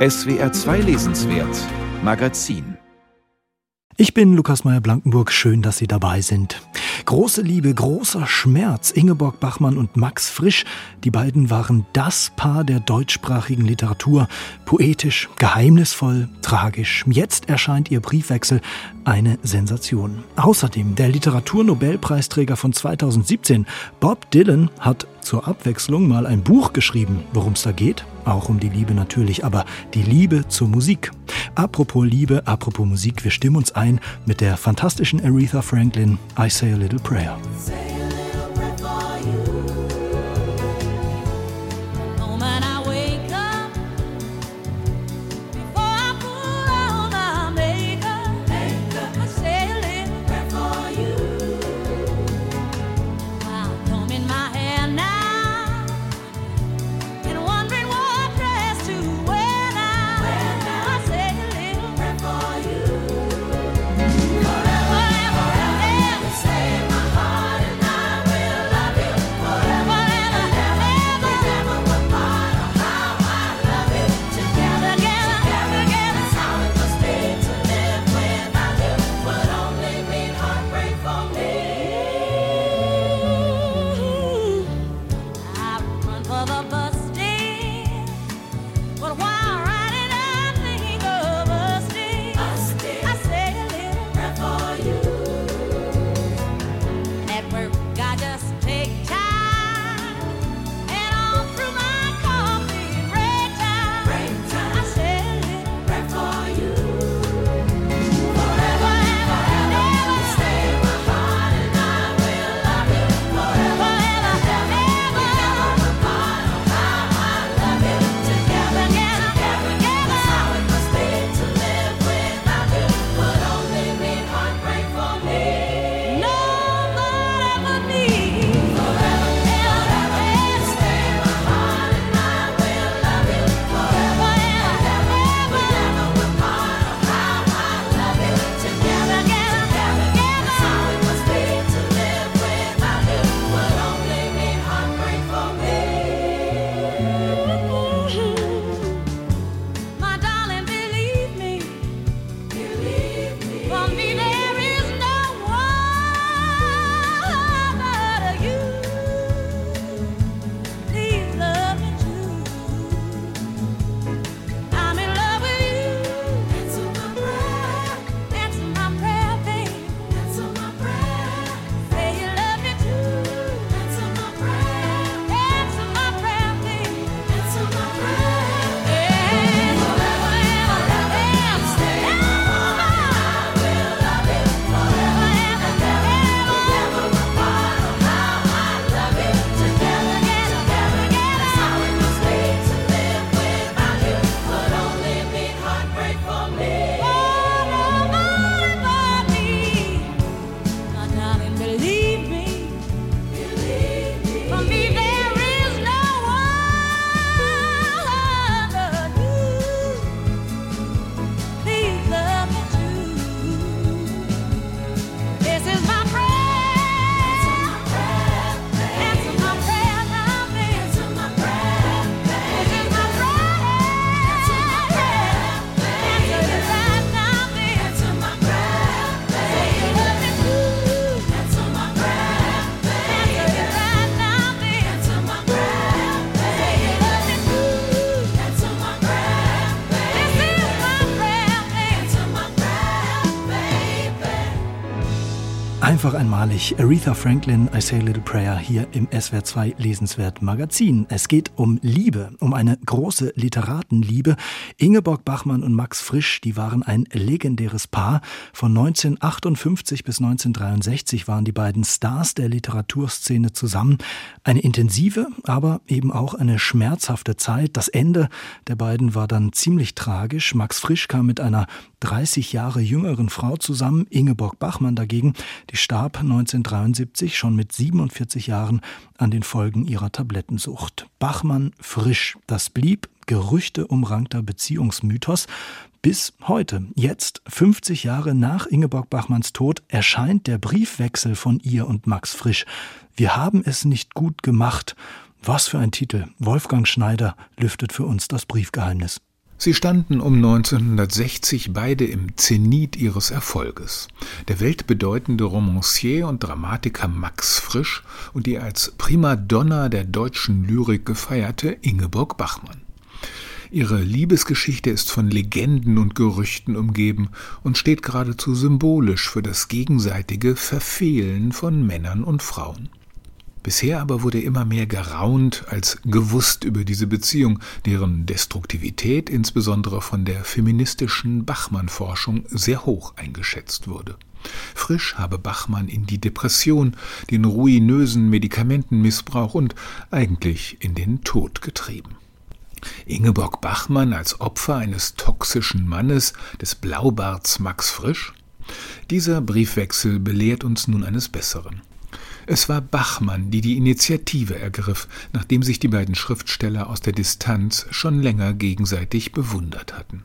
SWR 2 Lesenswert Magazin ich bin Lukas Meyer-Blankenburg. Schön, dass Sie dabei sind. Große Liebe, großer Schmerz. Ingeborg Bachmann und Max Frisch. Die beiden waren das Paar der deutschsprachigen Literatur. Poetisch, geheimnisvoll, tragisch. Jetzt erscheint ihr Briefwechsel eine Sensation. Außerdem der Literaturnobelpreisträger von 2017, Bob Dylan, hat zur Abwechslung mal ein Buch geschrieben. Worum es da geht? Auch um die Liebe natürlich, aber die Liebe zur Musik. Apropos Liebe, apropos Musik, wir stimmen uns ein mit der fantastischen Aretha Franklin, I Say a Little Prayer. Einmalig. Aretha Franklin, I Say a Little Prayer hier im SWR 2 Lesenswert Magazin. Es geht um Liebe, um eine große Literatenliebe. Ingeborg Bachmann und Max Frisch, die waren ein legendäres Paar. Von 1958 bis 1963 waren die beiden Stars der Literaturszene zusammen. Eine intensive, aber eben auch eine schmerzhafte Zeit. Das Ende der beiden war dann ziemlich tragisch. Max Frisch kam mit einer 30 Jahre jüngeren Frau zusammen. Ingeborg Bachmann dagegen, die starb 1973 schon mit 47 Jahren an den Folgen ihrer Tablettensucht. Bachmann frisch, das blieb Gerüchte umrankter Beziehungsmythos. Bis heute, jetzt 50 Jahre nach Ingeborg Bachmanns Tod, erscheint der Briefwechsel von ihr und Max Frisch. Wir haben es nicht gut gemacht. Was für ein Titel. Wolfgang Schneider lüftet für uns das Briefgeheimnis. Sie standen um 1960 beide im Zenit ihres Erfolges. Der weltbedeutende Romancier und Dramatiker Max Frisch und die als Primadonna der deutschen Lyrik gefeierte Ingeborg Bachmann. Ihre Liebesgeschichte ist von Legenden und Gerüchten umgeben und steht geradezu symbolisch für das gegenseitige Verfehlen von Männern und Frauen. Bisher aber wurde immer mehr geraunt als gewusst über diese Beziehung, deren Destruktivität insbesondere von der feministischen Bachmann-Forschung sehr hoch eingeschätzt wurde. Frisch habe Bachmann in die Depression, den ruinösen Medikamentenmissbrauch und eigentlich in den Tod getrieben. Ingeborg Bachmann als Opfer eines toxischen Mannes, des Blaubarts Max Frisch? Dieser Briefwechsel belehrt uns nun eines Besseren. Es war Bachmann, die die Initiative ergriff, nachdem sich die beiden Schriftsteller aus der Distanz schon länger gegenseitig bewundert hatten.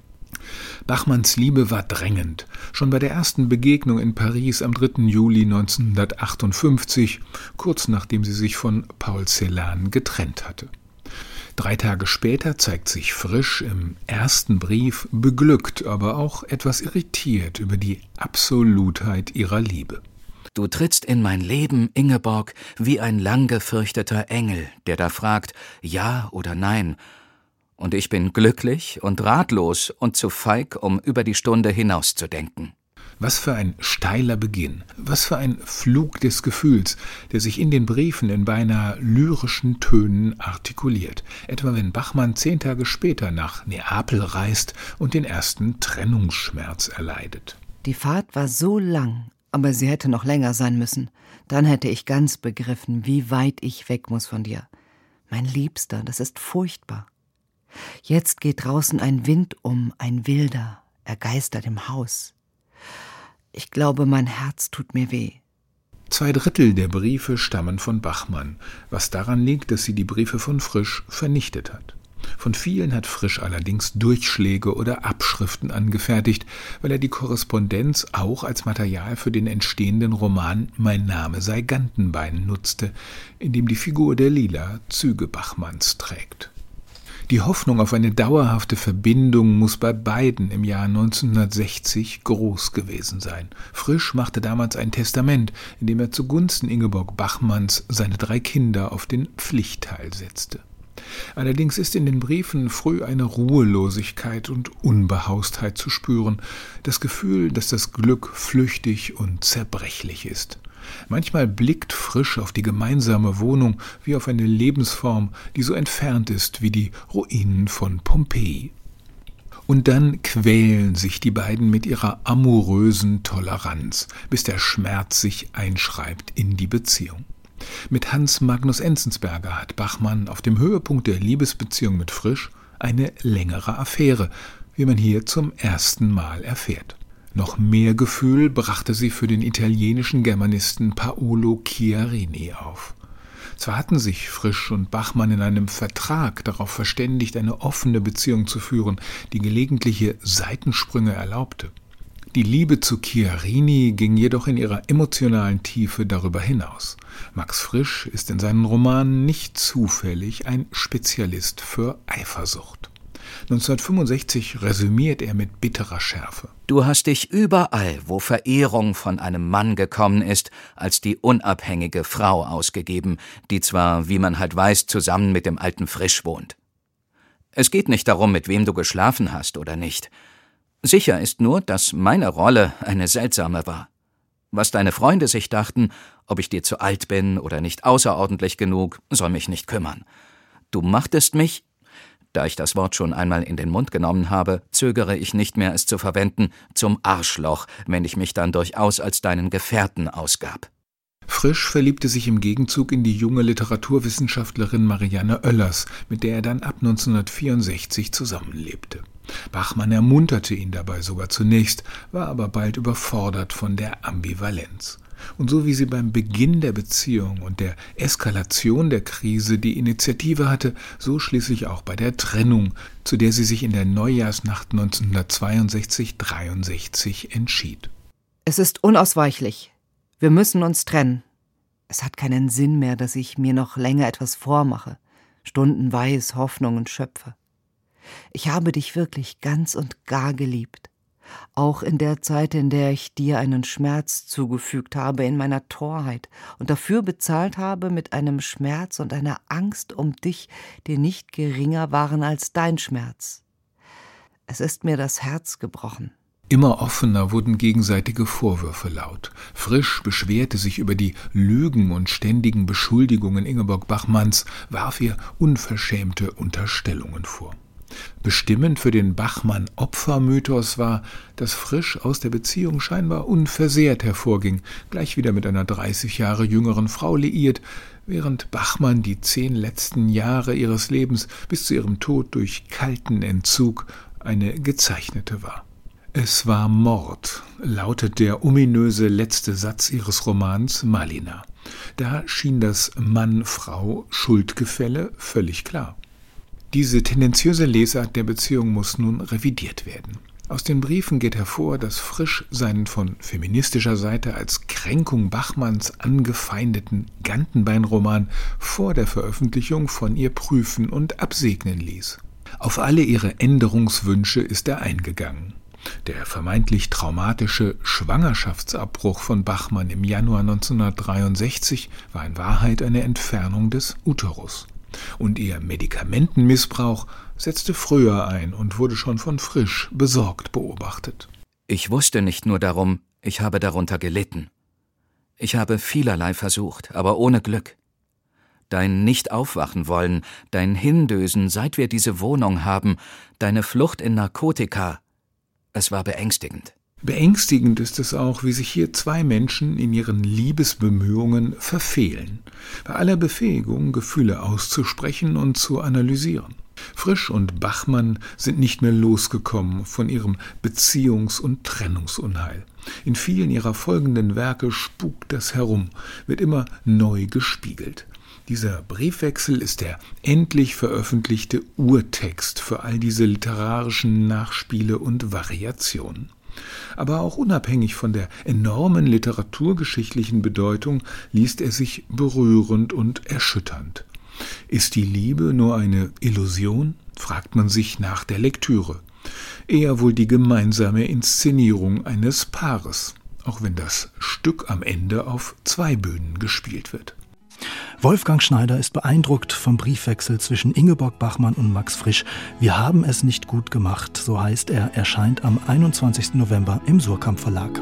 Bachmanns Liebe war drängend. Schon bei der ersten Begegnung in Paris am 3. Juli 1958, kurz nachdem sie sich von Paul Celan getrennt hatte. Drei Tage später zeigt sich Frisch im ersten Brief beglückt, aber auch etwas irritiert über die Absolutheit ihrer Liebe. Du trittst in mein Leben, Ingeborg, wie ein lang gefürchteter Engel, der da fragt, ja oder nein. Und ich bin glücklich und ratlos und zu feig, um über die Stunde hinauszudenken. Was für ein steiler Beginn, was für ein Flug des Gefühls, der sich in den Briefen in beinahe lyrischen Tönen artikuliert, etwa wenn Bachmann zehn Tage später nach Neapel reist und den ersten Trennungsschmerz erleidet. Die Fahrt war so lang, aber sie hätte noch länger sein müssen. Dann hätte ich ganz begriffen, wie weit ich weg muss von dir. Mein Liebster, das ist furchtbar. Jetzt geht draußen ein Wind um, ein wilder, er geistert im Haus. Ich glaube, mein Herz tut mir weh. Zwei Drittel der Briefe stammen von Bachmann, was daran liegt, dass sie die Briefe von Frisch vernichtet hat. Von vielen hat Frisch allerdings Durchschläge oder Abschriften angefertigt, weil er die Korrespondenz auch als Material für den entstehenden Roman Mein Name sei Gantenbein nutzte, in dem die Figur der Lila Züge Bachmanns trägt. Die Hoffnung auf eine dauerhafte Verbindung muss bei beiden im Jahr 1960 groß gewesen sein. Frisch machte damals ein Testament, in dem er zugunsten Ingeborg Bachmanns seine drei Kinder auf den Pflichtteil setzte. Allerdings ist in den Briefen früh eine Ruhelosigkeit und Unbehaustheit zu spüren, das Gefühl, dass das Glück flüchtig und zerbrechlich ist. Manchmal blickt frisch auf die gemeinsame Wohnung wie auf eine Lebensform, die so entfernt ist wie die Ruinen von Pompeji. Und dann quälen sich die beiden mit ihrer amourösen Toleranz, bis der Schmerz sich einschreibt in die Beziehung. Mit Hans Magnus Enzensberger hat Bachmann auf dem Höhepunkt der Liebesbeziehung mit Frisch eine längere Affäre, wie man hier zum ersten Mal erfährt. Noch mehr Gefühl brachte sie für den italienischen Germanisten Paolo Chiarini auf. Zwar hatten sich Frisch und Bachmann in einem Vertrag darauf verständigt, eine offene Beziehung zu führen, die gelegentliche Seitensprünge erlaubte. Die Liebe zu Chiarini ging jedoch in ihrer emotionalen Tiefe darüber hinaus. Max Frisch ist in seinen Romanen nicht zufällig ein Spezialist für Eifersucht. 1965 resümiert er mit bitterer Schärfe. Du hast dich überall, wo Verehrung von einem Mann gekommen ist, als die unabhängige Frau ausgegeben, die zwar, wie man halt weiß, zusammen mit dem alten Frisch wohnt. Es geht nicht darum, mit wem du geschlafen hast oder nicht. Sicher ist nur, dass meine Rolle eine seltsame war. Was deine Freunde sich dachten, ob ich dir zu alt bin oder nicht außerordentlich genug, soll mich nicht kümmern. Du machtest mich, da ich das Wort schon einmal in den Mund genommen habe, zögere ich nicht mehr, es zu verwenden, zum Arschloch, wenn ich mich dann durchaus als deinen Gefährten ausgab. Frisch verliebte sich im Gegenzug in die junge Literaturwissenschaftlerin Marianne Oellers, mit der er dann ab 1964 zusammenlebte. Bachmann ermunterte ihn dabei sogar zunächst, war aber bald überfordert von der Ambivalenz. Und so wie sie beim Beginn der Beziehung und der Eskalation der Krise die Initiative hatte, so schließlich auch bei der Trennung, zu der sie sich in der Neujahrsnacht 1962-63 entschied. Es ist unausweichlich. Wir müssen uns trennen. Es hat keinen Sinn mehr, dass ich mir noch länger etwas vormache, stundenweis Hoffnungen schöpfe. Ich habe dich wirklich ganz und gar geliebt. Auch in der Zeit, in der ich dir einen Schmerz zugefügt habe in meiner Torheit und dafür bezahlt habe mit einem Schmerz und einer Angst um dich, die nicht geringer waren als dein Schmerz. Es ist mir das Herz gebrochen. Immer offener wurden gegenseitige Vorwürfe laut. Frisch beschwerte sich über die Lügen und ständigen Beschuldigungen Ingeborg Bachmanns, warf ihr unverschämte Unterstellungen vor. Bestimmend für den Bachmann-Opfermythos war, dass Frisch aus der Beziehung scheinbar unversehrt hervorging, gleich wieder mit einer 30 Jahre jüngeren Frau liiert, während Bachmann die zehn letzten Jahre ihres Lebens bis zu ihrem Tod durch kalten Entzug eine gezeichnete war. Es war Mord, lautet der ominöse letzte Satz ihres Romans Malina. Da schien das Mann-Frau-Schuldgefälle völlig klar. Diese tendenziöse Lesart der Beziehung muss nun revidiert werden. Aus den Briefen geht hervor, dass Frisch seinen von feministischer Seite als Kränkung Bachmanns angefeindeten Gantenbein-Roman vor der Veröffentlichung von ihr prüfen und absegnen ließ. Auf alle ihre Änderungswünsche ist er eingegangen. Der vermeintlich traumatische Schwangerschaftsabbruch von Bachmann im Januar 1963 war in Wahrheit eine Entfernung des Uterus. Und ihr Medikamentenmissbrauch setzte früher ein und wurde schon von Frisch besorgt beobachtet. Ich wusste nicht nur darum, ich habe darunter gelitten. Ich habe vielerlei versucht, aber ohne Glück. Dein Nicht-Aufwachen wollen, dein Hindösen, seit wir diese Wohnung haben, deine Flucht in Narkotika, es war beängstigend. Beängstigend ist es auch, wie sich hier zwei Menschen in ihren Liebesbemühungen verfehlen, bei aller Befähigung, Gefühle auszusprechen und zu analysieren. Frisch und Bachmann sind nicht mehr losgekommen von ihrem Beziehungs- und Trennungsunheil. In vielen ihrer folgenden Werke spukt das herum, wird immer neu gespiegelt. Dieser Briefwechsel ist der endlich veröffentlichte Urtext für all diese literarischen Nachspiele und Variationen. Aber auch unabhängig von der enormen literaturgeschichtlichen Bedeutung liest er sich berührend und erschütternd. Ist die Liebe nur eine Illusion? fragt man sich nach der Lektüre. Eher wohl die gemeinsame Inszenierung eines Paares, auch wenn das Stück am Ende auf zwei Bühnen gespielt wird. Wolfgang Schneider ist beeindruckt vom Briefwechsel zwischen Ingeborg Bachmann und Max Frisch. Wir haben es nicht gut gemacht, so heißt er, erscheint am 21. November im Surkamp Verlag.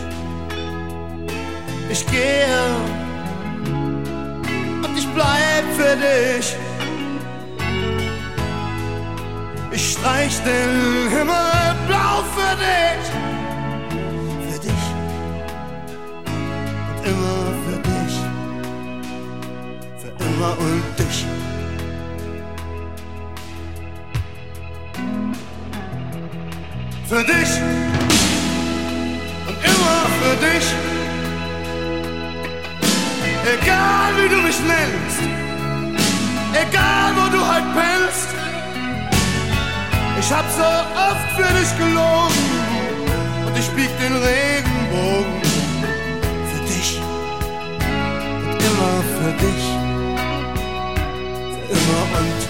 gehe und ich bleib für dich. streich den Himmel blau für dich, für dich und immer für dich, für immer und dich. Für dich und immer für dich. Egal wie du mich nennst, egal wo du halt pennst. Ich hab so oft für dich gelogen und ich bieg den Regenbogen für dich und immer für dich, für immer und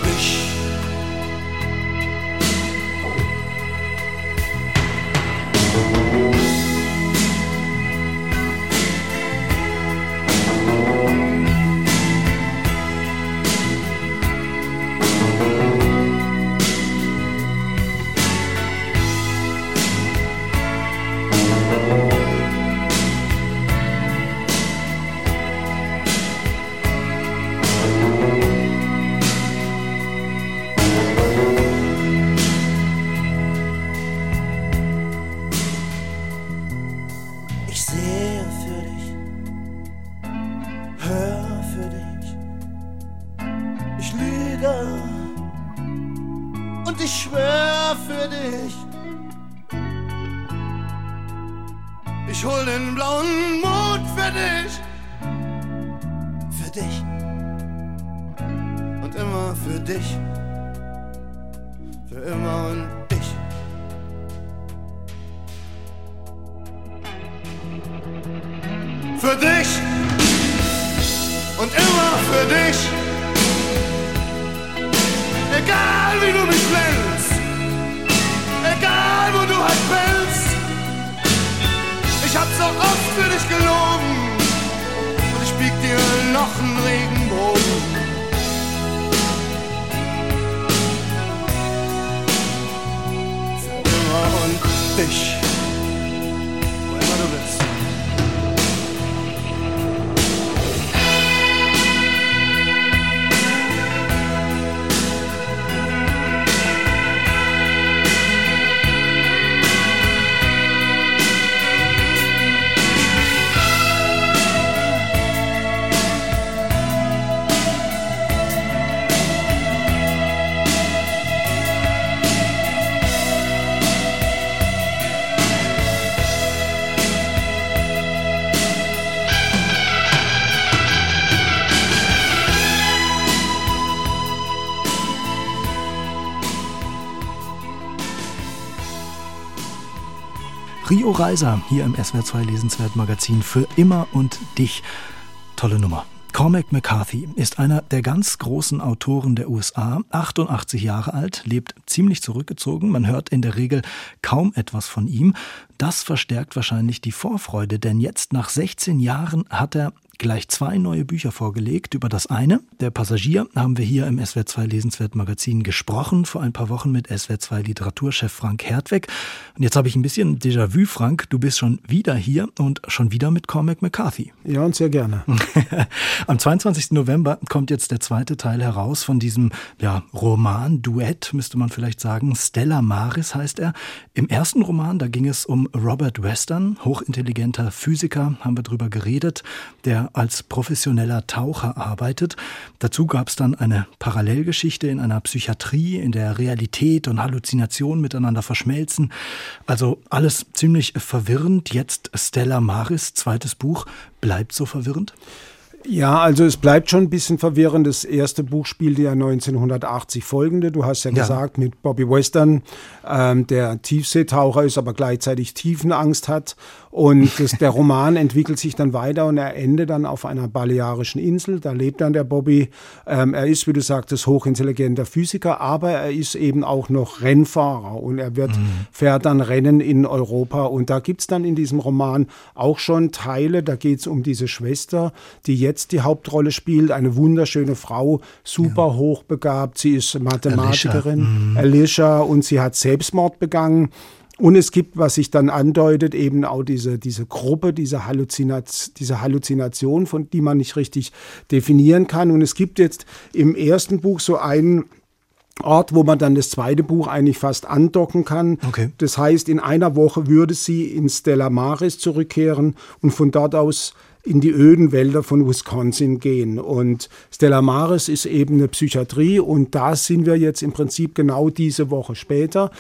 und Reiser hier im SWR2 Lesenswert Magazin für immer und dich. Tolle Nummer. Cormac McCarthy ist einer der ganz großen Autoren der USA, 88 Jahre alt, lebt ziemlich zurückgezogen, man hört in der Regel kaum etwas von ihm. Das verstärkt wahrscheinlich die Vorfreude, denn jetzt nach 16 Jahren hat er gleich zwei neue Bücher vorgelegt. Über das eine, Der Passagier, haben wir hier im SWR2 Lesenswert Magazin gesprochen, vor ein paar Wochen mit SWR2 Literaturchef Frank Hertweg. Und jetzt habe ich ein bisschen Déjà-vu, Frank. Du bist schon wieder hier und schon wieder mit Cormac McCarthy. Ja, und sehr gerne. Am 22. November kommt jetzt der zweite Teil heraus von diesem ja, Roman-Duett, müsste man vielleicht sagen. Stella Maris heißt er. Im ersten Roman, da ging es um Robert Western, hochintelligenter Physiker, haben wir drüber geredet, der als professioneller Taucher arbeitet. Dazu gab es dann eine Parallelgeschichte in einer Psychiatrie, in der Realität und Halluzination miteinander verschmelzen. Also alles ziemlich verwirrend. Jetzt Stella Maris, zweites Buch, bleibt so verwirrend? Ja, also es bleibt schon ein bisschen verwirrend. Das erste Buch spielte ja 1980 folgende. Du hast ja, ja. gesagt, mit Bobby Western, ähm, der Tiefseetaucher ist, aber gleichzeitig Tiefenangst hat. Und das, der Roman entwickelt sich dann weiter und er endet dann auf einer balearischen Insel. Da lebt dann der Bobby. Ähm, er ist, wie du sagtest, hochintelligenter Physiker, aber er ist eben auch noch Rennfahrer und er wird, mhm. fährt dann Rennen in Europa. Und da gibt's dann in diesem Roman auch schon Teile. Da geht's um diese Schwester, die jetzt die Hauptrolle spielt. Eine wunderschöne Frau, super ja. hochbegabt. Sie ist Mathematikerin, Alicia. Mhm. Alicia, und sie hat Selbstmord begangen. Und es gibt, was sich dann andeutet, eben auch diese, diese Gruppe, diese, Halluzinat diese Halluzination, von die man nicht richtig definieren kann. Und es gibt jetzt im ersten Buch so einen Ort, wo man dann das zweite Buch eigentlich fast andocken kann. Okay. Das heißt, in einer Woche würde sie in Stella Maris zurückkehren und von dort aus in die öden Wälder von Wisconsin gehen. Und Stella Maris ist eben eine Psychiatrie und da sind wir jetzt im Prinzip genau diese Woche später.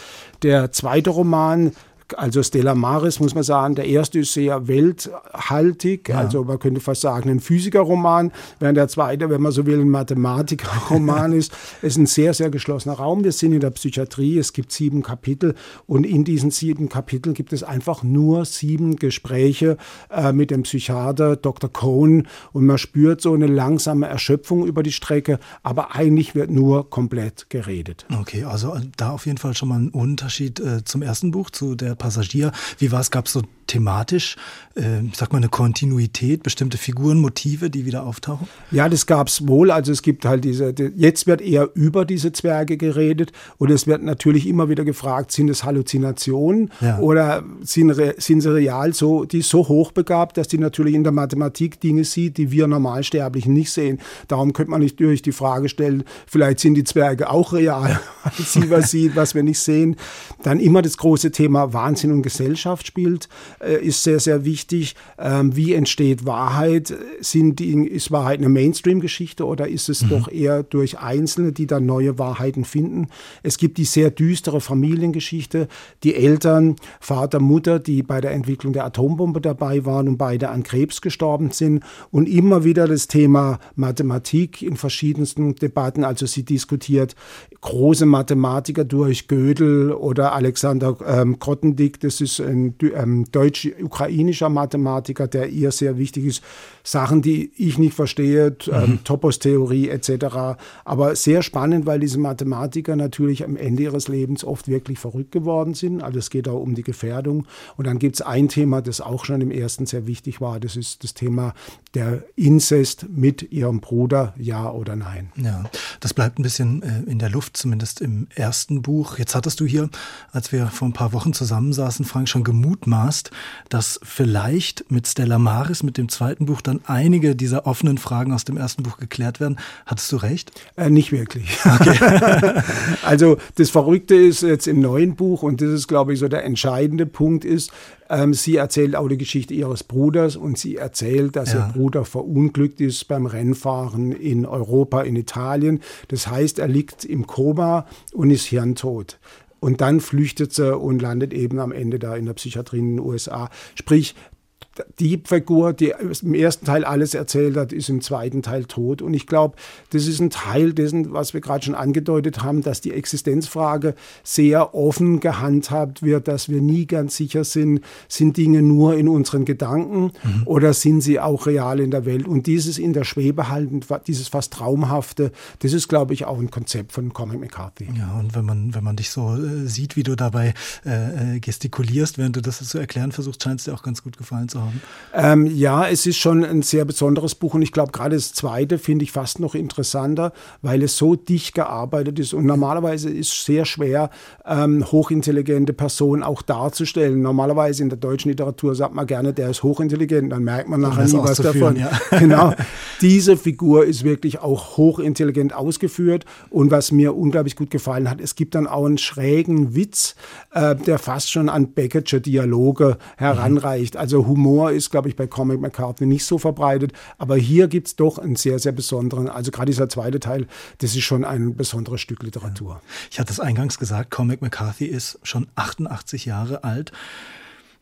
Der zweite Roman also Stella Maris, muss man sagen, der erste ist sehr welthaltig, ja. also man könnte fast sagen ein Physikerroman, während der zweite, wenn man so will, ein Mathematikerroman ist. Es ist ein sehr, sehr geschlossener Raum. Wir sind in der Psychiatrie, es gibt sieben Kapitel und in diesen sieben Kapiteln gibt es einfach nur sieben Gespräche äh, mit dem Psychiater Dr. Cohn und man spürt so eine langsame Erschöpfung über die Strecke, aber eigentlich wird nur komplett geredet. Okay, also da auf jeden Fall schon mal ein Unterschied äh, zum ersten Buch, zu der Passagier. Wie war es? Gab es so thematisch, äh, ich sag mal, eine Kontinuität, bestimmte Figuren, Motive, die wieder auftauchen? Ja, das gab es wohl. Also es gibt halt diese, jetzt wird eher über diese Zwerge geredet und es wird natürlich immer wieder gefragt, sind es Halluzinationen ja. oder sind, sind sie real so, die so hochbegabt, dass die natürlich in der Mathematik Dinge sieht, die wir Normalsterblichen nicht sehen. Darum könnte man nicht durch die Frage stellen, vielleicht sind die Zwerge auch real, weil sie was sieht, was wir nicht sehen. Dann immer das große Thema Wahnsinn und Gesellschaft spielt. Äh, ist sehr, sehr wichtig. Ähm, wie entsteht Wahrheit? Sind die, ist Wahrheit eine Mainstream-Geschichte oder ist es mhm. doch eher durch Einzelne, die dann neue Wahrheiten finden? Es gibt die sehr düstere Familiengeschichte. Die Eltern, Vater, Mutter, die bei der Entwicklung der Atombombe dabei waren und beide an Krebs gestorben sind. Und immer wieder das Thema Mathematik in verschiedensten Debatten. Also sie diskutiert große Mathematiker durch Gödel oder Alexander ähm, Grothendieck. Das ist ein ähm, deutsch-ukrainischer Mathematiker, der ihr sehr wichtig ist. Sachen, die ich nicht verstehe, ähm, mhm. Topos-Theorie etc. Aber sehr spannend, weil diese Mathematiker natürlich am Ende ihres Lebens oft wirklich verrückt geworden sind. Also es geht auch um die Gefährdung. Und dann gibt es ein Thema, das auch schon im ersten sehr wichtig war. Das ist das Thema der Inzest mit ihrem Bruder, ja oder nein. Ja, das bleibt ein bisschen äh, in der Luft, zumindest im ersten Buch. Jetzt hattest du hier, als wir vor ein paar Wochen zusammensaßen, Frank, schon gemutmaßt, dass vielleicht mit Stella Maris, mit dem zweiten Buch, dann einige dieser offenen Fragen aus dem ersten Buch geklärt werden. Hattest du recht? Äh, nicht wirklich. Okay. also das Verrückte ist jetzt im neuen Buch, und das ist, glaube ich, so der entscheidende Punkt ist, ähm, sie erzählt auch die Geschichte ihres Bruders und sie erzählt, dass ja. ihr Bruder verunglückt ist beim Rennfahren in Europa, in Italien. Das heißt, er liegt im Koma und ist hirntot. Und dann flüchtet sie und landet eben am Ende da in der Psychiatrie in den USA. Sprich, die Figur, die im ersten Teil alles erzählt hat, ist im zweiten Teil tot. Und ich glaube, das ist ein Teil dessen, was wir gerade schon angedeutet haben, dass die Existenzfrage sehr offen gehandhabt wird, dass wir nie ganz sicher sind, sind Dinge nur in unseren Gedanken mhm. oder sind sie auch real in der Welt. Und dieses in der Schwebe halten, dieses fast Traumhafte, das ist, glaube ich, auch ein Konzept von Cormac McCarthy. Ja, und wenn man, wenn man dich so äh, sieht, wie du dabei äh, äh gestikulierst, während du das zu erklären versuchst, scheint es dir auch ganz gut gefallen zu haben haben? Ähm, ja, es ist schon ein sehr besonderes Buch und ich glaube, gerade das zweite finde ich fast noch interessanter, weil es so dicht gearbeitet ist. Und normalerweise ist es sehr schwer, ähm, hochintelligente Personen auch darzustellen. Normalerweise in der deutschen Literatur sagt man gerne, der ist hochintelligent, dann merkt man nachher nie was davon. Ja. Genau. Diese Figur ist wirklich auch hochintelligent ausgeführt und was mir unglaublich gut gefallen hat, es gibt dann auch einen schrägen Witz, äh, der fast schon an Beckersche Dialoge heranreicht. Also Humor Humor ist, glaube ich, bei Comic McCartney nicht so verbreitet. Aber hier gibt es doch einen sehr, sehr besonderen, also gerade dieser zweite Teil, das ist schon ein besonderes Stück Literatur. Ich hatte es eingangs gesagt, Comic McCarthy ist schon 88 Jahre alt.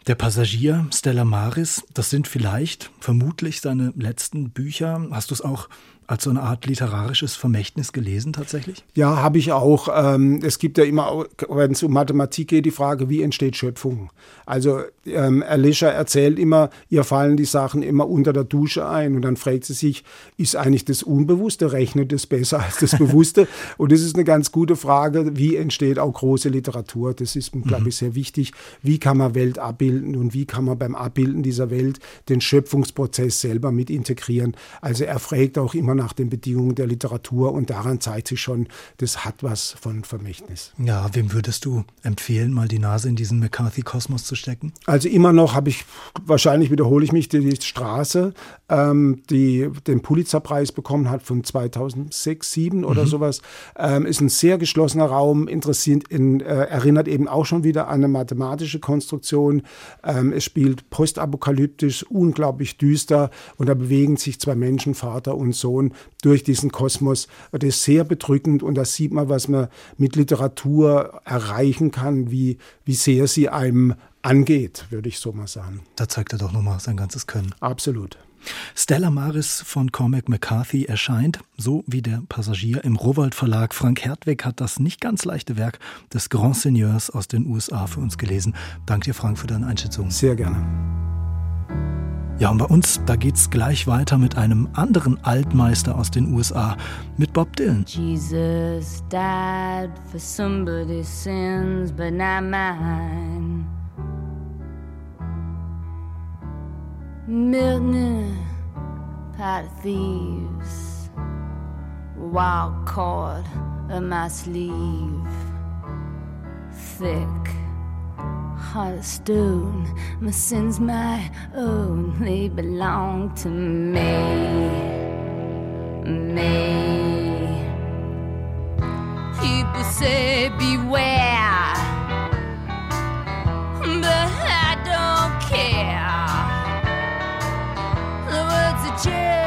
Der Passagier, Stella Maris, das sind vielleicht, vermutlich seine letzten Bücher. Hast du es auch als so eine Art literarisches Vermächtnis gelesen tatsächlich? Ja, habe ich auch. Ähm, es gibt ja immer, wenn es um Mathematik geht, die Frage, wie entsteht Schöpfung? Also ähm, Alicia erzählt immer, ihr fallen die Sachen immer unter der Dusche ein und dann fragt sie sich, ist eigentlich das Unbewusste, rechnet es besser als das Bewusste? und das ist eine ganz gute Frage, wie entsteht auch große Literatur? Das ist, glaube ich, mhm. sehr wichtig. Wie kann man Welt abbilden und wie kann man beim Abbilden dieser Welt den Schöpfungsprozess selber mit integrieren? Also er fragt auch immer nach den Bedingungen der Literatur und daran zeigt sich schon, das hat was von Vermächtnis. Ja, wem würdest du empfehlen, mal die Nase in diesen McCarthy-Kosmos zu stecken? Also immer noch habe ich, wahrscheinlich wiederhole ich mich, die, Straße, ähm, die den Pulitzerpreis bekommen hat von 2006, 2007 oder mhm. sowas, ähm, ist ein sehr geschlossener Raum, interessiert, in, äh, erinnert eben auch schon wieder an eine mathematische Konstruktion. Ähm, es spielt postapokalyptisch, unglaublich düster und da bewegen sich zwei Menschen, Vater und Sohn, durch diesen Kosmos. Das ist sehr bedrückend und da sieht man, was man mit Literatur erreichen kann, wie, wie sehr sie einem angeht, würde ich so mal sagen. Da zeigt er doch nochmal sein ganzes Können. Absolut. Stella Maris von Cormac McCarthy erscheint, so wie der Passagier im Rowold Verlag. Frank Hertweg hat das nicht ganz leichte Werk des Grand Seigneurs aus den USA für uns gelesen. Danke dir, Frank, für deine Einschätzung. Sehr gerne. Ja, und bei uns, da geht's gleich weiter mit einem anderen Altmeister aus den USA, mit Bob Dylan. Jesus died for somebody's sins, but not mine. Milton, pot of thieves, wild cord of my sleeve, thick heart of stone. My sins, my own, they belong to me. Me. People say beware, but I don't care. The words are just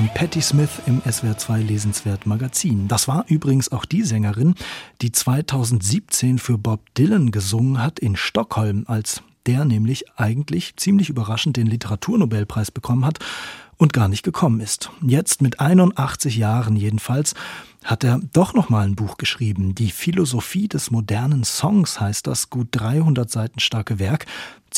von Patti Smith im SWR2 Lesenswert Magazin. Das war übrigens auch die Sängerin, die 2017 für Bob Dylan gesungen hat in Stockholm, als der nämlich eigentlich ziemlich überraschend den Literaturnobelpreis bekommen hat und gar nicht gekommen ist. Jetzt mit 81 Jahren jedenfalls hat er doch noch mal ein Buch geschrieben. Die Philosophie des modernen Songs heißt das gut 300 Seiten starke Werk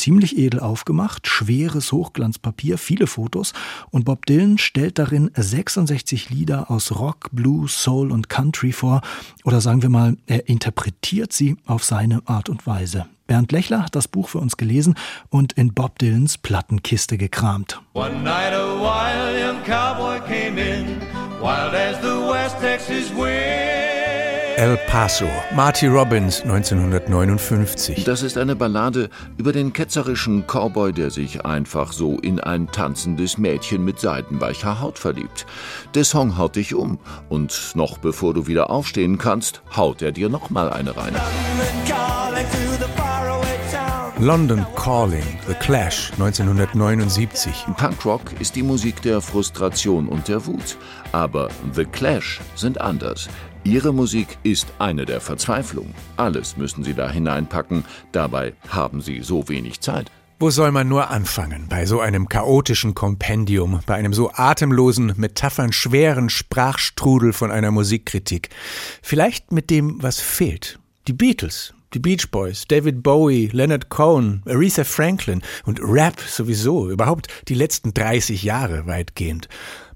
ziemlich edel aufgemacht, schweres Hochglanzpapier, viele Fotos und Bob Dylan stellt darin 66 Lieder aus Rock, Blues, Soul und Country vor oder sagen wir mal, er interpretiert sie auf seine Art und Weise. Bernd Lechler hat das Buch für uns gelesen und in Bob Dylans Plattenkiste gekramt. One night a wild young cowboy came in, wild as the West Texas wind. El Paso, Marty Robbins 1959. Das ist eine Ballade über den ketzerischen Cowboy, der sich einfach so in ein tanzendes Mädchen mit seidenweicher Haut verliebt. Der Song haut dich um und noch bevor du wieder aufstehen kannst, haut er dir noch mal eine rein. London Calling, The Clash 1979. Punkrock ist die Musik der Frustration und der Wut, aber The Clash sind anders. Ihre Musik ist eine der Verzweiflung. Alles müssen Sie da hineinpacken, dabei haben Sie so wenig Zeit. Wo soll man nur anfangen bei so einem chaotischen Kompendium, bei einem so atemlosen, Metaphern schweren Sprachstrudel von einer Musikkritik? Vielleicht mit dem, was fehlt. Die Beatles, die Beach Boys, David Bowie, Leonard Cohen, Aretha Franklin und Rap sowieso, überhaupt die letzten 30 Jahre weitgehend.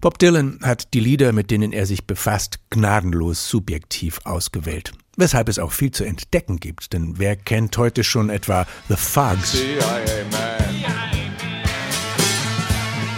Bob Dylan hat die Lieder, mit denen er sich befasst, gnadenlos subjektiv ausgewählt. Weshalb es auch viel zu entdecken gibt, denn wer kennt heute schon etwa The Fugs?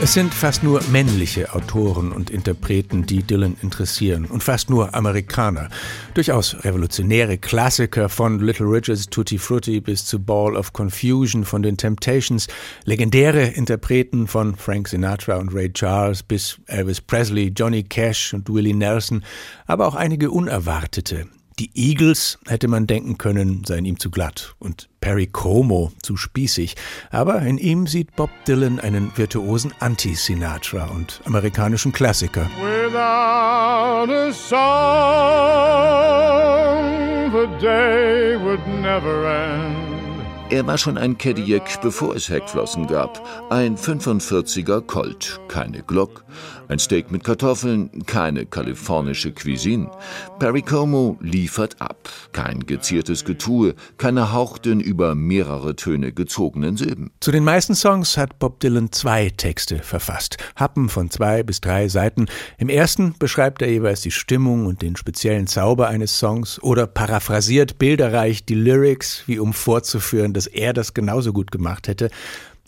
Es sind fast nur männliche Autoren und Interpreten, die Dylan interessieren. Und fast nur Amerikaner. Durchaus revolutionäre Klassiker von Little Richards Tutti Frutti bis zu Ball of Confusion von den Temptations, legendäre Interpreten von Frank Sinatra und Ray Charles bis Elvis Presley, Johnny Cash und Willie Nelson, aber auch einige unerwartete, die Eagles, hätte man denken können, seien ihm zu glatt und Perry Como zu spießig. Aber in ihm sieht Bob Dylan einen virtuosen Anti-Sinatra und amerikanischen Klassiker. Without a song, the day would never end. Er war schon ein Cadillac, bevor es Heckflossen gab. Ein 45er Colt, keine Glock. Ein Steak mit Kartoffeln, keine kalifornische Cuisine. Perry Como liefert ab. Kein geziertes Getue, keine hauchten über mehrere Töne gezogenen Silben. Zu den meisten Songs hat Bob Dylan zwei Texte verfasst. Happen von zwei bis drei Seiten. Im ersten beschreibt er jeweils die Stimmung und den speziellen Zauber eines Songs oder paraphrasiert bilderreich die Lyrics, wie um vorzuführen, dass er das genauso gut gemacht hätte.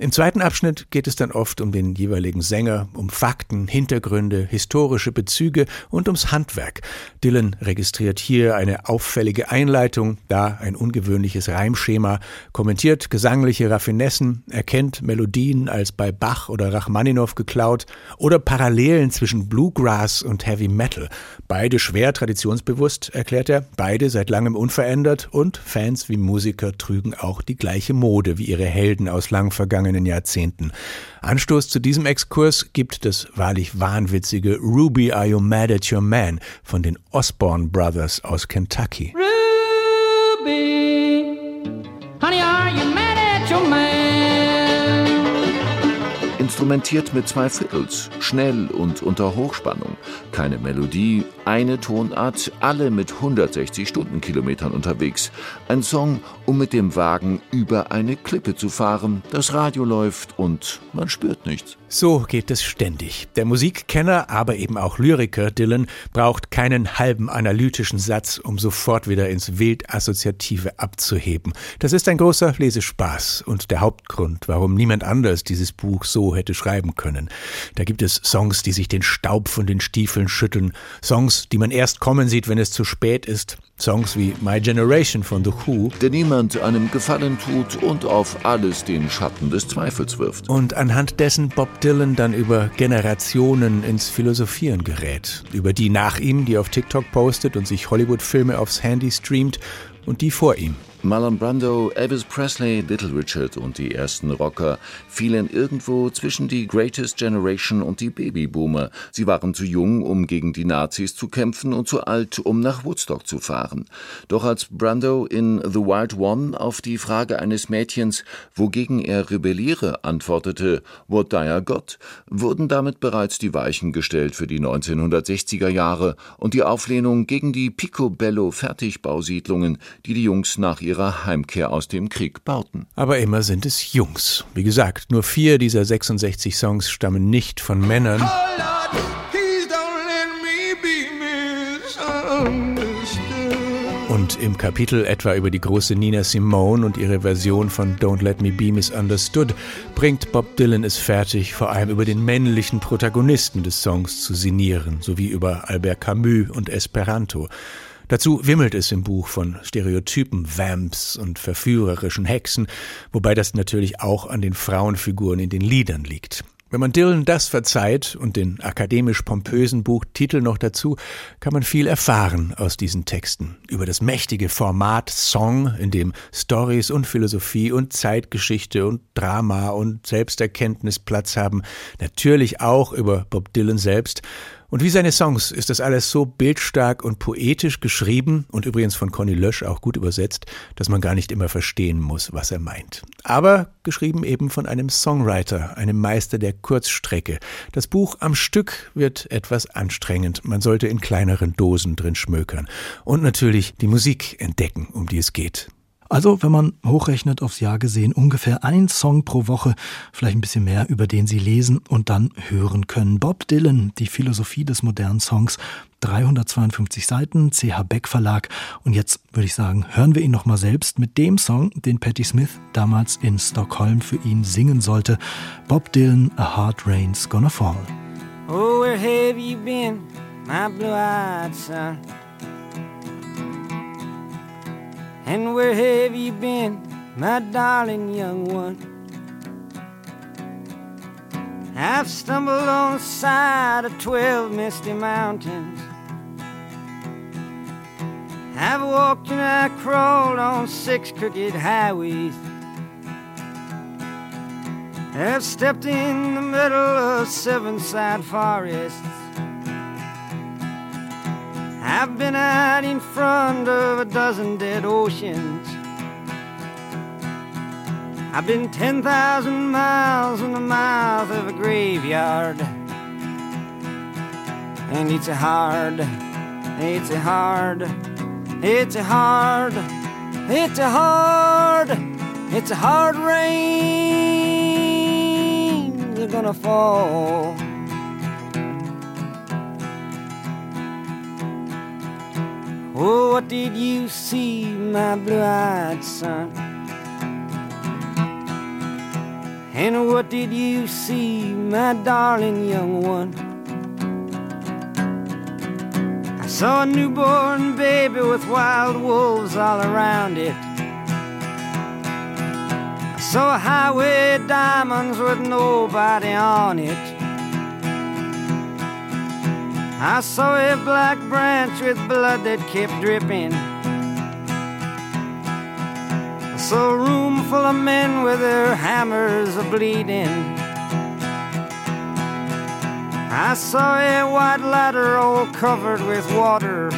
Im zweiten Abschnitt geht es dann oft um den jeweiligen Sänger, um Fakten, Hintergründe, historische Bezüge und ums Handwerk. Dylan registriert hier eine auffällige Einleitung, da ein ungewöhnliches Reimschema, kommentiert gesangliche Raffinessen, erkennt Melodien als bei Bach oder Rachmaninow geklaut oder Parallelen zwischen Bluegrass und Heavy Metal. Beide schwer traditionsbewusst, erklärt er, beide seit langem unverändert und Fans wie Musiker trügen auch die gleiche Mode wie ihre Helden aus lang vergangenen vergangenen Jahrzehnten. Anstoß zu diesem Exkurs gibt das wahrlich wahnwitzige Ruby Are You Mad at Your Man von den Osborne Brothers aus Kentucky. Ruby, Instrumentiert mit zwei Viertels, schnell und unter Hochspannung. Keine Melodie, eine Tonart, alle mit 160 Stundenkilometern unterwegs. Ein Song, um mit dem Wagen über eine Klippe zu fahren. Das Radio läuft und man spürt nichts. So geht es ständig. Der Musikkenner, aber eben auch Lyriker Dylan braucht keinen halben analytischen Satz, um sofort wieder ins Wild-Assoziative abzuheben. Das ist ein großer Lesespaß und der Hauptgrund, warum niemand anders dieses Buch so hätte schreiben können. Da gibt es Songs, die sich den Staub von den Stiefeln schütteln, Songs, die man erst kommen sieht, wenn es zu spät ist, Songs wie My Generation von The Who, der niemand einem Gefallen tut und auf alles den Schatten des Zweifels wirft. Und anhand dessen Bob Dylan dann über Generationen ins Philosophieren gerät. Über die nach ihm, die auf TikTok postet und sich Hollywood-Filme aufs Handy streamt und die vor ihm. Marlon Brando, Elvis Presley, Little Richard und die ersten Rocker fielen irgendwo zwischen die Greatest Generation und die Babyboomer. Sie waren zu jung, um gegen die Nazis zu kämpfen und zu alt, um nach Woodstock zu fahren. Doch als Brando in The Wild One auf die Frage eines Mädchens, wogegen er rebelliere, antwortete What Dire Got, wurden damit bereits die Weichen gestellt für die 1960er Jahre und die Auflehnung gegen die Picobello Fertigbausiedlungen, die die Jungs nach ihrer Heimkehr aus dem Krieg bauten. Aber immer sind es Jungs. Wie gesagt, nur vier dieser 66 Songs stammen nicht von Männern. Und im Kapitel etwa über die große Nina Simone und ihre Version von Don't Let Me Be Misunderstood bringt Bob Dylan es fertig, vor allem über den männlichen Protagonisten des Songs zu sinnieren, sowie über Albert Camus und Esperanto. Dazu wimmelt es im Buch von Stereotypen, Vamps und verführerischen Hexen, wobei das natürlich auch an den Frauenfiguren in den Liedern liegt. Wenn man Dylan das verzeiht und den akademisch pompösen Buchtitel noch dazu, kann man viel erfahren aus diesen Texten. Über das mächtige Format Song, in dem Stories und Philosophie und Zeitgeschichte und Drama und Selbsterkenntnis Platz haben. Natürlich auch über Bob Dylan selbst und wie seine Songs ist das alles so bildstark und poetisch geschrieben und übrigens von Conny Lösch auch gut übersetzt, dass man gar nicht immer verstehen muss, was er meint. Aber geschrieben eben von einem Songwriter, einem Meister der Kurzstrecke. Das Buch am Stück wird etwas anstrengend. Man sollte in kleineren Dosen drin schmökern. Und natürlich die Musik entdecken, um die es geht. Also, wenn man hochrechnet aufs Jahr gesehen, ungefähr ein Song pro Woche, vielleicht ein bisschen mehr, über den Sie lesen und dann hören können. Bob Dylan, die Philosophie des modernen Songs, 352 Seiten, CH Beck Verlag. Und jetzt würde ich sagen, hören wir ihn nochmal selbst mit dem Song, den Patti Smith damals in Stockholm für ihn singen sollte. Bob Dylan, A Hard Rain's Gonna Fall. Oh, where have you been, my blue-eyed son? And where have you been, my darling young one? I've stumbled on the side of twelve misty mountains. I've walked and I crawled on six crooked highways. I've stepped in the middle of seven sad forests. I've been out in front of a dozen dead oceans. I've been 10,000 miles in the mouth of a graveyard. And it's a hard, it's a hard, it's a hard, it's a hard, it's a hard rain. They're gonna fall. Oh, what did you see, my blue eyed son? And what did you see, my darling young one? I saw a newborn baby with wild wolves all around it. I saw a highway diamonds with nobody on it. I saw a black branch with blood that kept dripping. I saw a room full of men with their hammers a bleeding. I saw a white ladder all covered with water.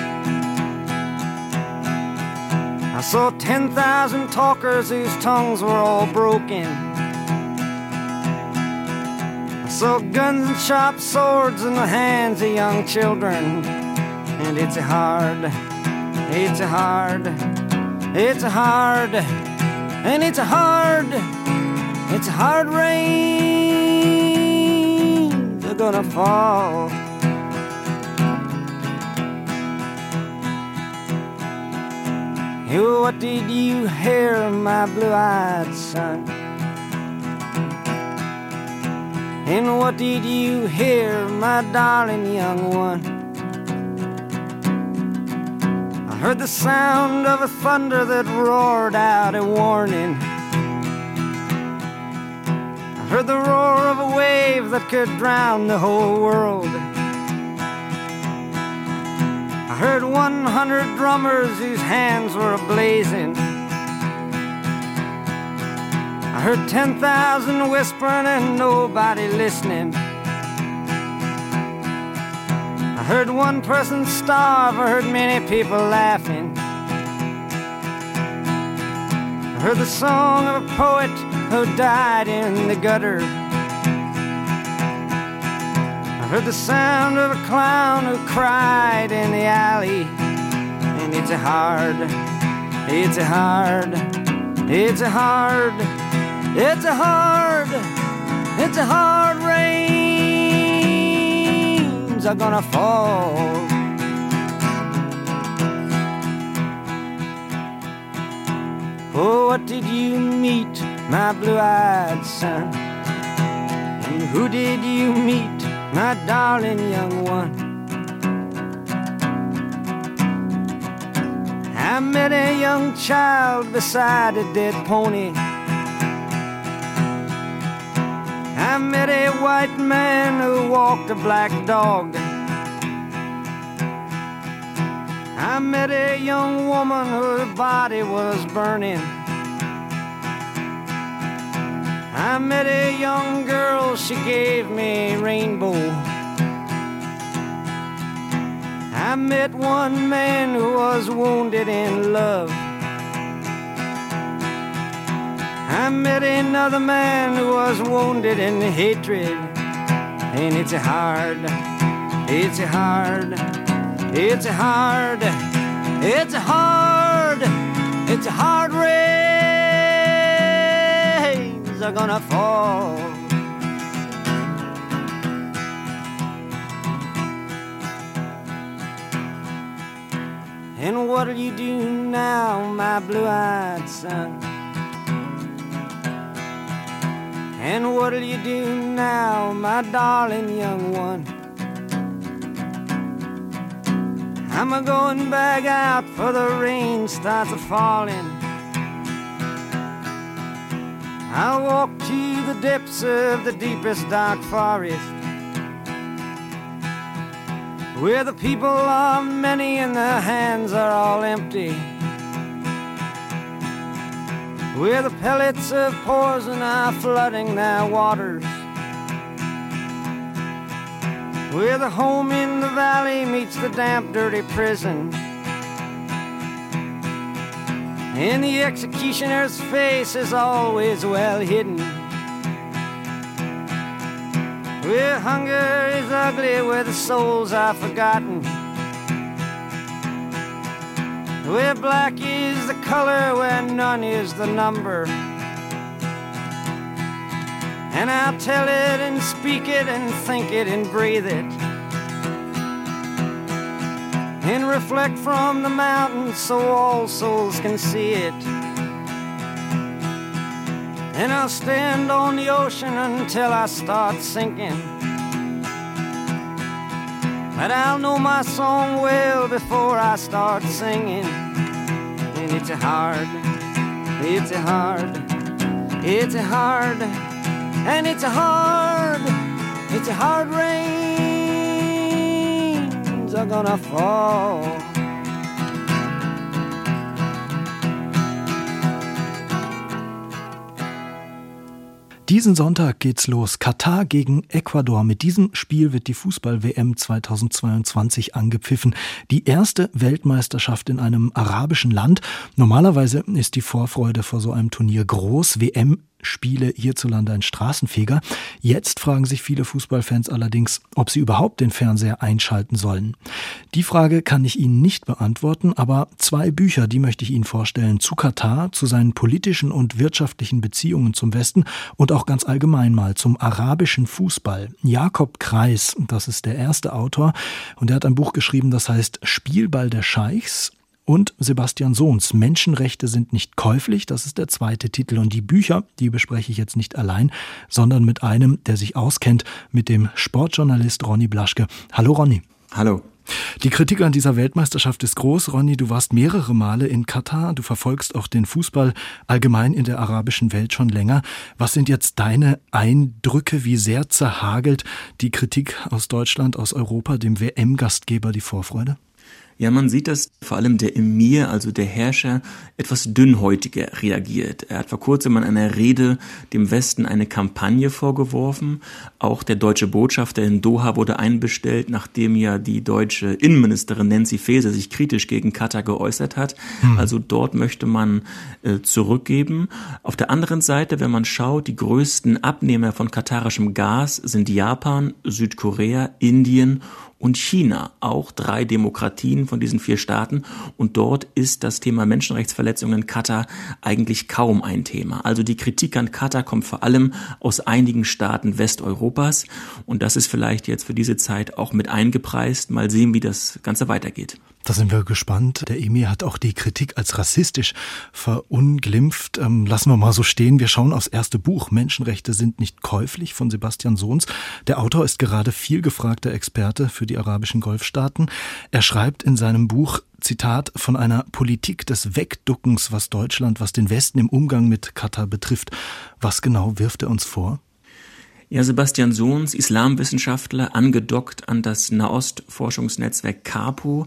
I saw 10,000 talkers whose tongues were all broken saw guns and sharp swords in the hands of young children. And it's hard, it's hard, it's hard, and it's hard, it's hard rain. They're gonna fall. What did you hear, my blue-eyed son? And what did you hear, my darling young one? I heard the sound of a thunder that roared out a warning. I heard the roar of a wave that could drown the whole world. I heard 100 drummers whose hands were ablazing heard 10,000 whispering and nobody listening. I heard one person starve, I heard many people laughing. I heard the song of a poet who died in the gutter. I heard the sound of a clown who cried in the alley. And it's a hard, It's a hard, it's a hard, it's a hard, it's a hard rains are gonna fall. Oh, what did you meet, my blue-eyed son? And who did you meet, my darling young one? I met a young child beside a dead pony. Met a white man who walked a black dog. I met a young woman whose body was burning. I met a young girl, she gave me a rainbow. I met one man who was wounded in love. I met another man who was wounded in hatred. And it's hard, it's hard, it's hard, it's hard, it's hard rains are gonna fall. And what'll you do now, my blue-eyed son? And what'll you do now, my darling young one? I'm a going back out for the rain starts a falling. I'll walk to the depths of the deepest dark forest where the people are many and their hands are all empty. Where the pellets of poison are flooding their waters. Where the home in the valley meets the damp, dirty prison. And the executioner's face is always well hidden. Where hunger is ugly, where the souls are forgotten. Where black is the color, where none is the number. And I'll tell it and speak it and think it and breathe it. And reflect from the mountains so all souls can see it. And I'll stand on the ocean until I start sinking. But I'll know my song well before I start singing. And it's a hard, it's a hard, it's a hard, and it's a hard, it's a hard rains are gonna fall. Diesen Sonntag geht's los. Katar gegen Ecuador. Mit diesem Spiel wird die Fußball-WM 2022 angepfiffen. Die erste Weltmeisterschaft in einem arabischen Land. Normalerweise ist die Vorfreude vor so einem Turnier groß. WM Spiele hierzulande ein Straßenfeger. Jetzt fragen sich viele Fußballfans allerdings, ob sie überhaupt den Fernseher einschalten sollen. Die Frage kann ich Ihnen nicht beantworten, aber zwei Bücher, die möchte ich Ihnen vorstellen. Zu Katar, zu seinen politischen und wirtschaftlichen Beziehungen zum Westen und auch ganz allgemein mal zum arabischen Fußball. Jakob Kreis, das ist der erste Autor, und er hat ein Buch geschrieben, das heißt Spielball der Scheichs und Sebastian Sohns Menschenrechte sind nicht käuflich, das ist der zweite Titel. Und die Bücher, die bespreche ich jetzt nicht allein, sondern mit einem, der sich auskennt, mit dem Sportjournalist Ronny Blaschke. Hallo Ronny. Hallo. Die Kritik an dieser Weltmeisterschaft ist groß. Ronny, du warst mehrere Male in Katar. Du verfolgst auch den Fußball allgemein in der arabischen Welt schon länger. Was sind jetzt deine Eindrücke? Wie sehr zerhagelt die Kritik aus Deutschland, aus Europa, dem WM-Gastgeber, die Vorfreude? Ja, man sieht, dass vor allem der Emir, also der Herrscher, etwas dünnhäutiger reagiert. Er hat vor kurzem in einer Rede dem Westen eine Kampagne vorgeworfen. Auch der deutsche Botschafter in Doha wurde einbestellt, nachdem ja die deutsche Innenministerin Nancy Faeser sich kritisch gegen Katar geäußert hat. Hm. Also dort möchte man äh, zurückgeben. Auf der anderen Seite, wenn man schaut, die größten Abnehmer von katarischem Gas sind Japan, Südkorea, Indien und China, auch drei Demokratien von diesen vier Staaten. Und dort ist das Thema Menschenrechtsverletzungen in Katar eigentlich kaum ein Thema. Also die Kritik an Katar kommt vor allem aus einigen Staaten Westeuropas. Und das ist vielleicht jetzt für diese Zeit auch mit eingepreist. Mal sehen, wie das Ganze weitergeht. Da sind wir gespannt. Der Emir hat auch die Kritik als rassistisch verunglimpft. Ähm, lassen wir mal so stehen. Wir schauen aufs erste Buch. Menschenrechte sind nicht käuflich von Sebastian Sohns. Der Autor ist gerade viel gefragter Experte für die arabischen Golfstaaten. Er schreibt in seinem Buch Zitat, von einer Politik des Wegduckens, was Deutschland, was den Westen im Umgang mit Katar betrifft. Was genau wirft er uns vor? Ja, Sebastian Sohns, Islamwissenschaftler, angedockt an das Nahostforschungsnetzwerk CAPO,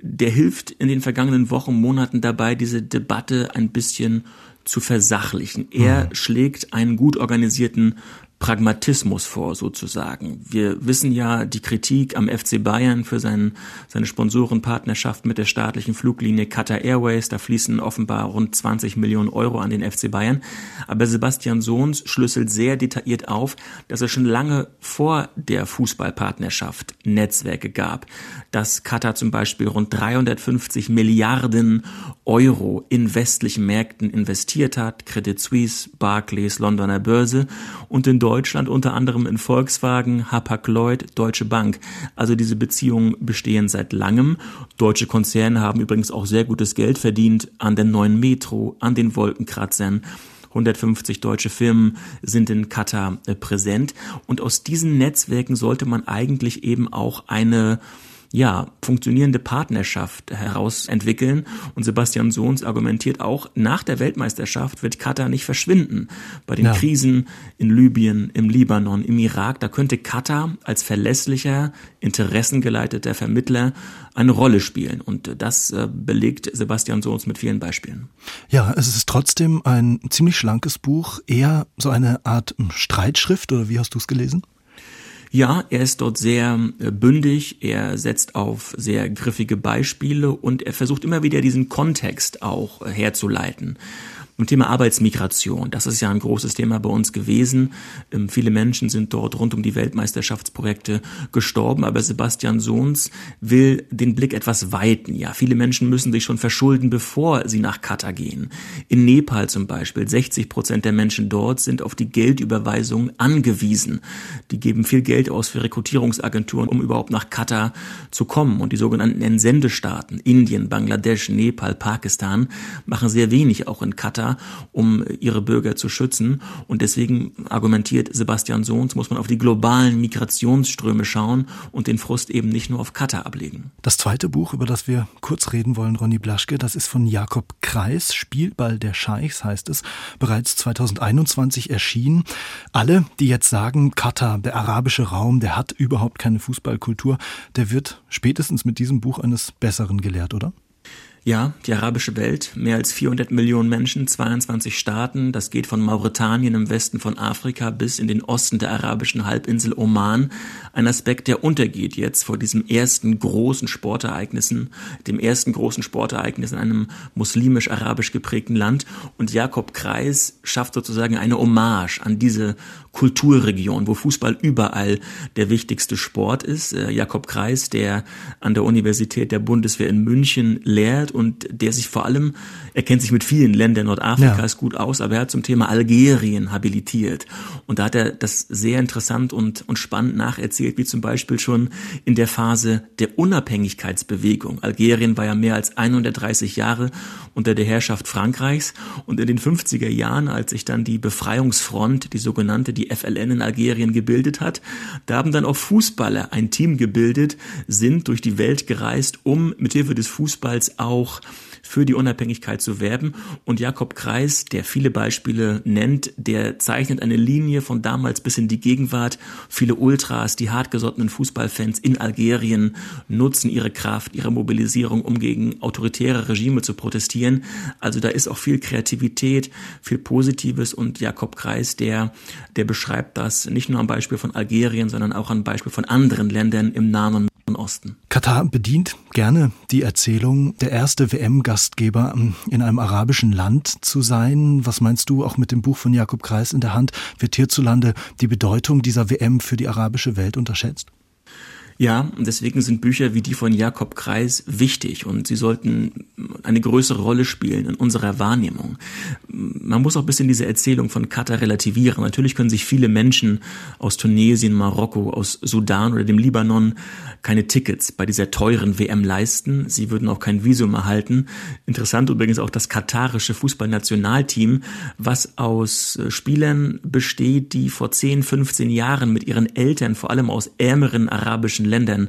der hilft in den vergangenen Wochen, Monaten dabei, diese Debatte ein bisschen zu versachlichen. Er mhm. schlägt einen gut organisierten Pragmatismus vor, sozusagen. Wir wissen ja die Kritik am FC Bayern für seinen, seine Sponsorenpartnerschaft mit der staatlichen Fluglinie Qatar Airways. Da fließen offenbar rund 20 Millionen Euro an den FC Bayern. Aber Sebastian Sohns schlüsselt sehr detailliert auf, dass es schon lange vor der Fußballpartnerschaft Netzwerke gab, dass Qatar zum Beispiel rund 350 Milliarden Euro in westlichen Märkten investiert hat, Credit Suisse, Barclays, Londoner Börse und in Deutschland unter anderem in Volkswagen, Hapag-Lloyd, Deutsche Bank. Also diese Beziehungen bestehen seit langem. Deutsche Konzerne haben übrigens auch sehr gutes Geld verdient an der neuen Metro, an den Wolkenkratzern. 150 deutsche Firmen sind in Katar äh, präsent. Und aus diesen Netzwerken sollte man eigentlich eben auch eine ja, funktionierende Partnerschaft herausentwickeln. Und Sebastian Sohns argumentiert auch, nach der Weltmeisterschaft wird Katar nicht verschwinden. Bei den ja. Krisen in Libyen, im Libanon, im Irak, da könnte Katar als verlässlicher, interessengeleiteter Vermittler eine Rolle spielen. Und das äh, belegt Sebastian Sohns mit vielen Beispielen. Ja, es ist trotzdem ein ziemlich schlankes Buch, eher so eine Art Streitschrift, oder wie hast du es gelesen? Ja, er ist dort sehr äh, bündig, er setzt auf sehr griffige Beispiele und er versucht immer wieder diesen Kontext auch äh, herzuleiten. Zum Thema Arbeitsmigration, das ist ja ein großes Thema bei uns gewesen. Ähm, viele Menschen sind dort rund um die Weltmeisterschaftsprojekte gestorben, aber Sebastian Sohns will den Blick etwas weiten. Ja, viele Menschen müssen sich schon verschulden, bevor sie nach Katar gehen. In Nepal zum Beispiel, 60 Prozent der Menschen dort sind auf die Geldüberweisung angewiesen. Die geben viel Geld aus für Rekrutierungsagenturen, um überhaupt nach Katar zu kommen. Und die sogenannten Entsendestaaten, Indien, Bangladesch, Nepal, Pakistan, machen sehr wenig auch in Katar um ihre Bürger zu schützen. Und deswegen argumentiert Sebastian Sohns, muss man auf die globalen Migrationsströme schauen und den Frust eben nicht nur auf Katar ablegen. Das zweite Buch, über das wir kurz reden wollen, Ronny Blaschke, das ist von Jakob Kreis, Spielball der Scheichs heißt es, bereits 2021 erschienen. Alle, die jetzt sagen, Katar, der arabische Raum, der hat überhaupt keine Fußballkultur, der wird spätestens mit diesem Buch eines Besseren gelehrt, oder? Ja, die arabische Welt, mehr als 400 Millionen Menschen, 22 Staaten, das geht von Mauretanien im Westen von Afrika bis in den Osten der arabischen Halbinsel Oman. Ein Aspekt, der untergeht jetzt vor diesem ersten großen Sportereignissen, dem ersten großen Sportereignis in einem muslimisch-arabisch geprägten Land. Und Jakob Kreis schafft sozusagen eine Hommage an diese Kulturregion, wo Fußball überall der wichtigste Sport ist. Äh, Jakob Kreis, der an der Universität der Bundeswehr in München lehrt und der sich vor allem, er kennt sich mit vielen Ländern Nordafrikas ja. gut aus, aber er hat zum Thema Algerien habilitiert. Und da hat er das sehr interessant und, und spannend nacherzählt, wie zum Beispiel schon in der Phase der Unabhängigkeitsbewegung. Algerien war ja mehr als 130 Jahre unter der Herrschaft Frankreichs und in den 50er Jahren, als sich dann die Befreiungsfront, die sogenannte, die FLN in Algerien gebildet hat, da haben dann auch Fußballer ein Team gebildet, sind durch die Welt gereist, um mithilfe des Fußballs auch auch für die Unabhängigkeit zu werben. Und Jakob Kreis, der viele Beispiele nennt, der zeichnet eine Linie von damals bis in die Gegenwart. Viele Ultras, die hartgesottenen Fußballfans in Algerien nutzen ihre Kraft, ihre Mobilisierung, um gegen autoritäre Regime zu protestieren. Also da ist auch viel Kreativität, viel Positives und Jakob Kreis, der, der beschreibt das nicht nur am Beispiel von Algerien, sondern auch am Beispiel von anderen Ländern im Nahen Osten. Katar bedient gerne die Erzählung, der erste WM-Gastgeber ähm, in einem arabischen Land zu sein. Was meinst du auch mit dem Buch von Jakob Kreis in der Hand? Wird hierzulande die Bedeutung dieser WM für die arabische Welt unterschätzt? Ja, und deswegen sind Bücher wie die von Jakob Kreis wichtig und sie sollten eine größere Rolle spielen in unserer Wahrnehmung. Man muss auch ein bisschen diese Erzählung von Katar relativieren. Natürlich können sich viele Menschen aus Tunesien, Marokko, aus Sudan oder dem Libanon keine Tickets bei dieser teuren WM leisten. Sie würden auch kein Visum erhalten. Interessant übrigens auch das katarische Fußballnationalteam, was aus äh, Spielern besteht, die vor 10, 15 Jahren mit ihren Eltern vor allem aus ärmeren arabischen Ländern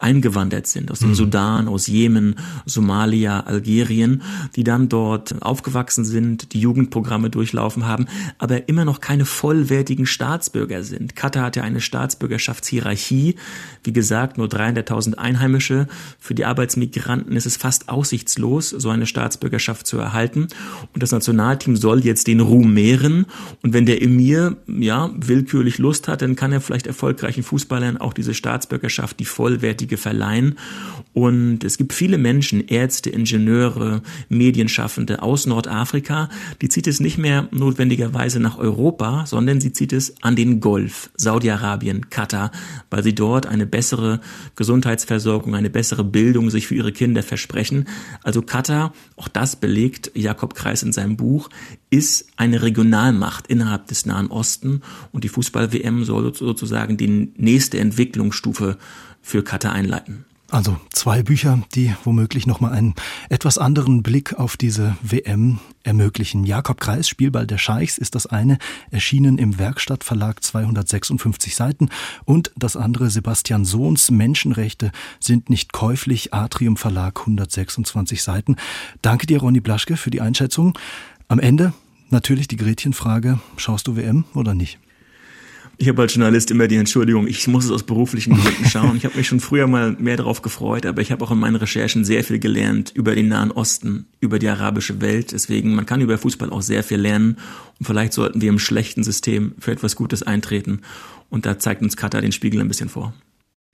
eingewandert sind, aus dem mhm. Sudan, aus Jemen, Somalia, Algerien, die dann dort aufgewachsen sind, die Jugendprogramme durchlaufen haben, aber immer noch keine vollwertigen Staatsbürger sind. Katar hat ja eine Staatsbürgerschaftshierarchie. Wie gesagt, nur 300.000 Einheimische. Für die Arbeitsmigranten ist es fast aussichtslos, so eine Staatsbürgerschaft zu erhalten. Und das Nationalteam soll jetzt den Ruhm mehren. Und wenn der Emir, ja, willkürlich Lust hat, dann kann er vielleicht erfolgreichen Fußballern auch diese Staatsbürgerschaft, die vollwertige, verleihen. Und es gibt viele Menschen, Ärzte, Ingenieure, Medienschaffende aus Nordafrika, die zieht es nicht mehr notwendigerweise nach Europa, sondern sie zieht es an den Golf, Saudi-Arabien, Katar, weil sie dort eine bessere Gesundheitsversorgung, eine bessere Bildung sich für ihre Kinder versprechen. Also Katar, auch das belegt Jakob Kreis in seinem Buch, ist eine Regionalmacht innerhalb des Nahen Osten und die Fußball-WM soll sozusagen die nächste Entwicklungsstufe für Katar einleiten. Also zwei Bücher, die womöglich nochmal einen etwas anderen Blick auf diese WM ermöglichen. Jakob Kreis, Spielball der Scheichs, ist das eine, erschienen im Werkstattverlag 256 Seiten. Und das andere, Sebastian Sohns, Menschenrechte sind nicht käuflich, Atrium Verlag 126 Seiten. Danke dir, Ronny Blaschke, für die Einschätzung. Am Ende natürlich die Gretchenfrage, schaust du WM oder nicht? Ich habe als Journalist immer die Entschuldigung, ich muss es aus beruflichen Gründen schauen. Ich habe mich schon früher mal mehr darauf gefreut, aber ich habe auch in meinen Recherchen sehr viel gelernt über den Nahen Osten, über die arabische Welt. Deswegen, man kann über Fußball auch sehr viel lernen. Und vielleicht sollten wir im schlechten System für etwas Gutes eintreten. Und da zeigt uns Katar den Spiegel ein bisschen vor.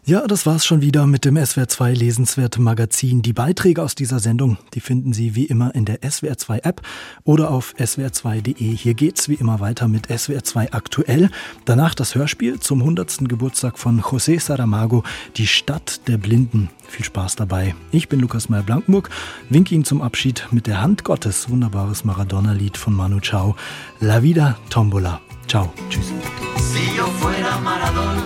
Ja, das war's schon wieder mit dem SWR2 Lesenswerte Magazin. Die Beiträge aus dieser Sendung, die finden Sie wie immer in der SWR2 App oder auf swr2.de. Hier geht's wie immer weiter mit SWR2 aktuell. Danach das Hörspiel zum 100. Geburtstag von José Saramago, Die Stadt der Blinden. Viel Spaß dabei. Ich bin Lukas Meyer-Blankenburg, winke Ihnen zum Abschied mit der Hand Gottes, wunderbares Maradona-Lied von Manu Chao. La Vida Tombola. Ciao. Tschüss. Si yo fuera Maradona.